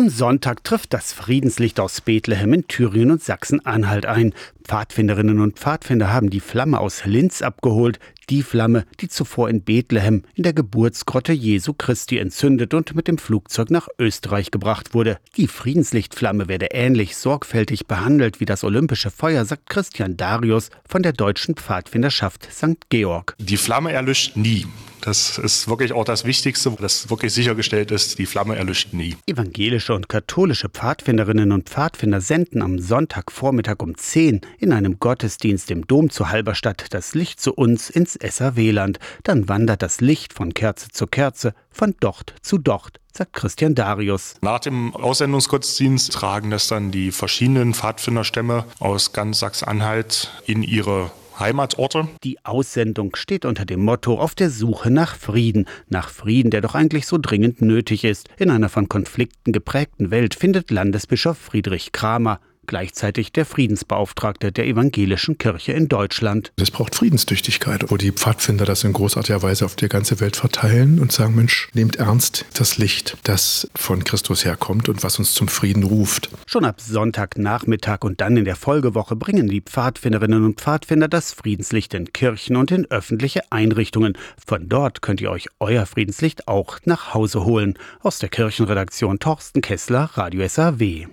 Am Sonntag trifft das Friedenslicht aus Bethlehem in Thüringen und Sachsen-Anhalt ein. Pfadfinderinnen und Pfadfinder haben die Flamme aus Linz abgeholt, die Flamme, die zuvor in Bethlehem in der Geburtsgrotte Jesu Christi entzündet und mit dem Flugzeug nach Österreich gebracht wurde. Die Friedenslichtflamme werde ähnlich sorgfältig behandelt wie das olympische Feuer, sagt Christian Darius von der deutschen Pfadfinderschaft St. Georg. Die Flamme erlischt nie. Das ist wirklich auch das Wichtigste, dass wirklich sichergestellt ist, die Flamme erlischt nie. Evangelische und katholische Pfadfinderinnen und Pfadfinder senden am Sonntagvormittag um 10 in einem Gottesdienst im Dom zu Halberstadt das Licht zu uns ins SAW-Land. Dann wandert das Licht von Kerze zu Kerze, von Docht zu Docht sagt Christian Darius. Nach dem Aussendungsgottesdienst tragen das dann die verschiedenen Pfadfinderstämme aus ganz Sachsen-Anhalt in ihre Heimatorte. Die Aussendung steht unter dem Motto auf der Suche nach Frieden. Nach Frieden, der doch eigentlich so dringend nötig ist. In einer von Konflikten geprägten Welt findet Landesbischof Friedrich Kramer gleichzeitig der Friedensbeauftragte der evangelischen Kirche in Deutschland. Es braucht Friedenstüchtigkeit, wo die Pfadfinder das in großartiger Weise auf die ganze Welt verteilen und sagen, Mensch, nehmt ernst das Licht, das von Christus herkommt und was uns zum Frieden ruft. Schon ab Sonntagnachmittag und dann in der Folgewoche bringen die Pfadfinderinnen und Pfadfinder das Friedenslicht in Kirchen und in öffentliche Einrichtungen. Von dort könnt ihr euch euer Friedenslicht auch nach Hause holen. Aus der Kirchenredaktion Torsten Kessler, Radio SAW.